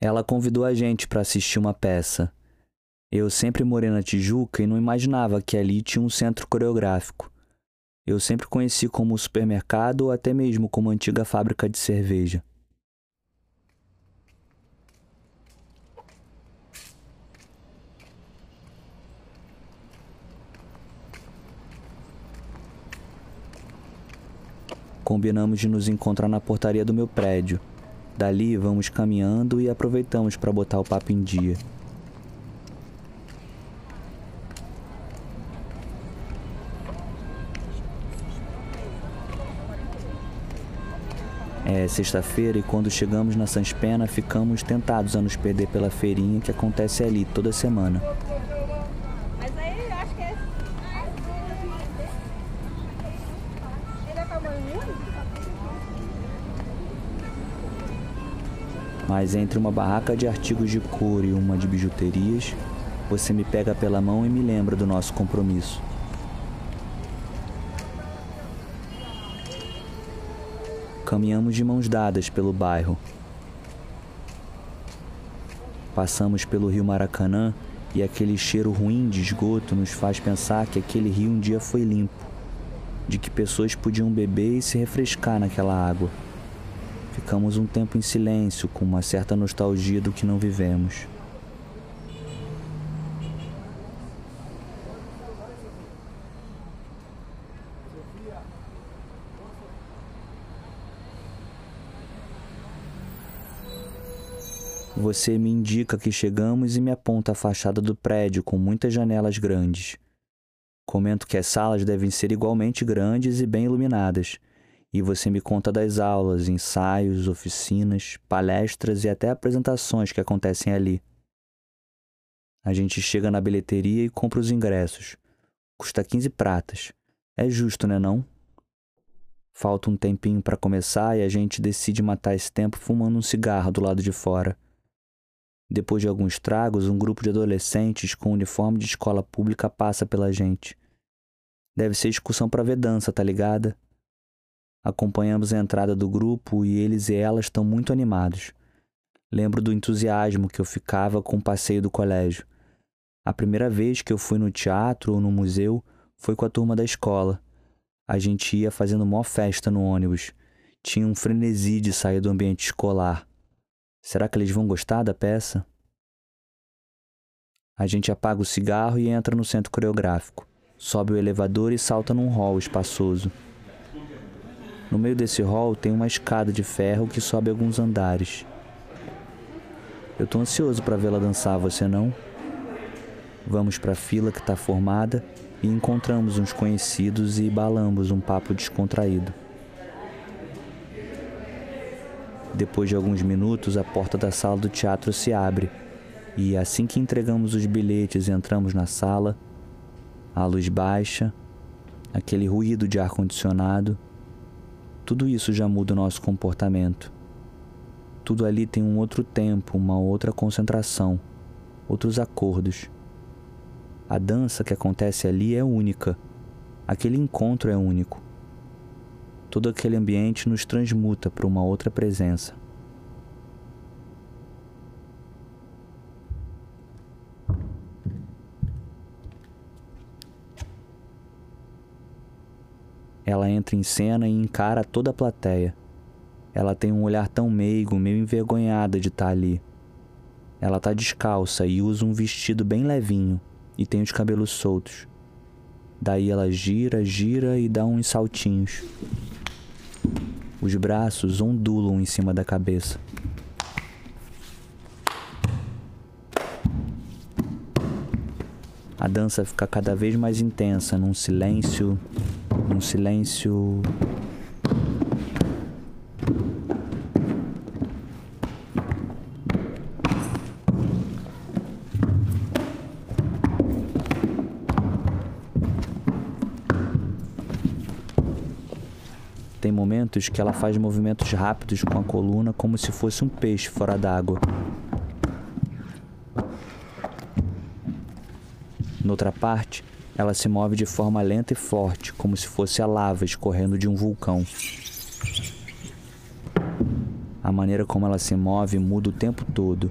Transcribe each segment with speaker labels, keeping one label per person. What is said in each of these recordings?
Speaker 1: Ela convidou a gente para assistir uma peça. Eu sempre morei na Tijuca e não imaginava que ali tinha um centro coreográfico. Eu sempre conheci como supermercado ou até mesmo como antiga fábrica de cerveja. Combinamos de nos encontrar na portaria do meu prédio. Dali vamos caminhando e aproveitamos para botar o papo em dia. É sexta-feira e quando chegamos na Sans Pena ficamos tentados a nos perder pela feirinha que acontece ali toda semana. Mas entre uma barraca de artigos de couro e uma de bijuterias, você me pega pela mão e me lembra do nosso compromisso. Caminhamos de mãos dadas pelo bairro. Passamos pelo rio Maracanã e aquele cheiro ruim de esgoto nos faz pensar que aquele rio um dia foi limpo, de que pessoas podiam beber e se refrescar naquela água. Ficamos um tempo em silêncio, com uma certa nostalgia do que não vivemos. Você me indica que chegamos e me aponta a fachada do prédio com muitas janelas grandes. Comento que as salas devem ser igualmente grandes e bem iluminadas e você me conta das aulas, ensaios, oficinas, palestras e até apresentações que acontecem ali. A gente chega na bilheteria e compra os ingressos. Custa 15 pratas. É justo, né não? Falta um tempinho para começar e a gente decide matar esse tempo fumando um cigarro do lado de fora. Depois de alguns tragos, um grupo de adolescentes com uniforme de escola pública passa pela gente. Deve ser excursão para ver dança, tá ligada? Acompanhamos a entrada do grupo e eles e elas estão muito animados. Lembro do entusiasmo que eu ficava com o passeio do colégio. A primeira vez que eu fui no teatro ou no museu foi com a turma da escola. A gente ia fazendo mó festa no ônibus. Tinha um frenesi de sair do ambiente escolar. Será que eles vão gostar da peça? A gente apaga o cigarro e entra no centro coreográfico. Sobe o elevador e salta num hall espaçoso. No meio desse hall tem uma escada de ferro que sobe alguns andares. Eu tô ansioso para vê-la dançar, você não? Vamos para a fila que está formada e encontramos uns conhecidos e balamos um papo descontraído. Depois de alguns minutos, a porta da sala do teatro se abre e assim que entregamos os bilhetes e entramos na sala, a luz baixa, aquele ruído de ar-condicionado tudo isso já muda o nosso comportamento. Tudo ali tem um outro tempo, uma outra concentração, outros acordos. A dança que acontece ali é única. Aquele encontro é único. Todo aquele ambiente nos transmuta para uma outra presença. Ela entra em cena e encara toda a plateia. Ela tem um olhar tão meigo, meio envergonhada de estar tá ali. Ela tá descalça e usa um vestido bem levinho e tem os cabelos soltos. Daí ela gira, gira e dá uns saltinhos. Os braços ondulam em cima da cabeça. A dança fica cada vez mais intensa, num silêncio um silêncio Tem momentos que ela faz movimentos rápidos com a coluna como se fosse um peixe fora d'água. Noutra parte, ela se move de forma lenta e forte, como se fosse a lava escorrendo de um vulcão. A maneira como ela se move muda o tempo todo.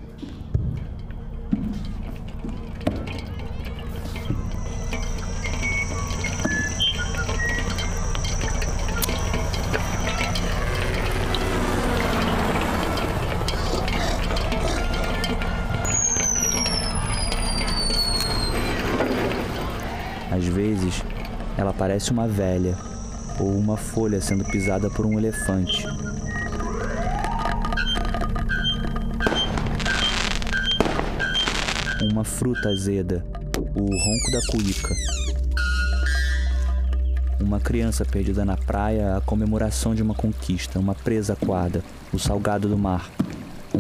Speaker 1: Vezes, ela parece uma velha ou uma folha sendo pisada por um elefante. Uma fruta azeda, o ronco da cuíca. Uma criança perdida na praia, a comemoração de uma conquista, uma presa aquada, o salgado do mar.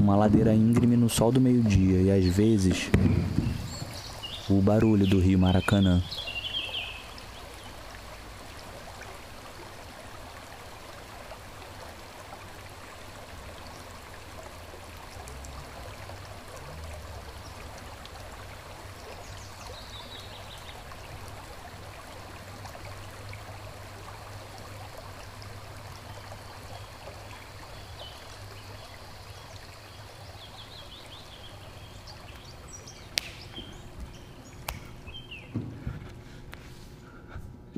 Speaker 1: Uma ladeira íngreme no sol do meio-dia e às vezes o barulho do rio Maracanã.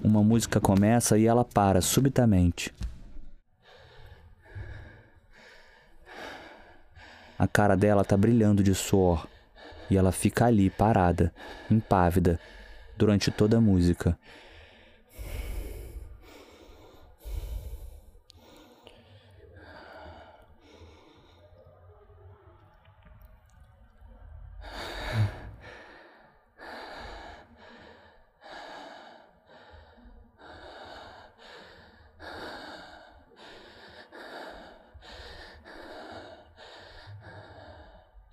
Speaker 1: Uma música começa e ela para subitamente. A cara dela tá brilhando de suor e ela fica ali parada, impávida, durante toda a música.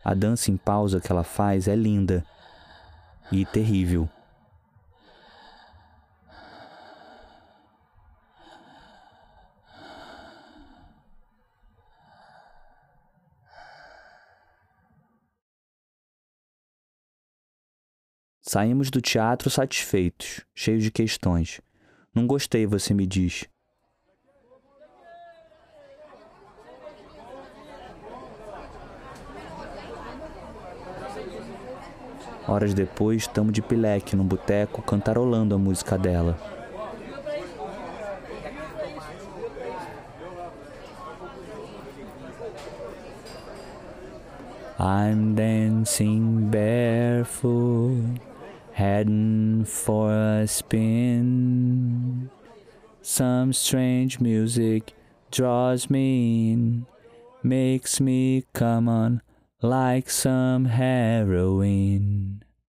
Speaker 1: A dança em pausa que ela faz é linda e terrível. Saímos do teatro satisfeitos, cheios de questões. Não gostei, você me diz. Horas depois, estamos de pileque no boteco cantarolando a música dela. I'm dancing barefoot, heading for a spin. Some strange music draws me in, makes me come on like some heroin.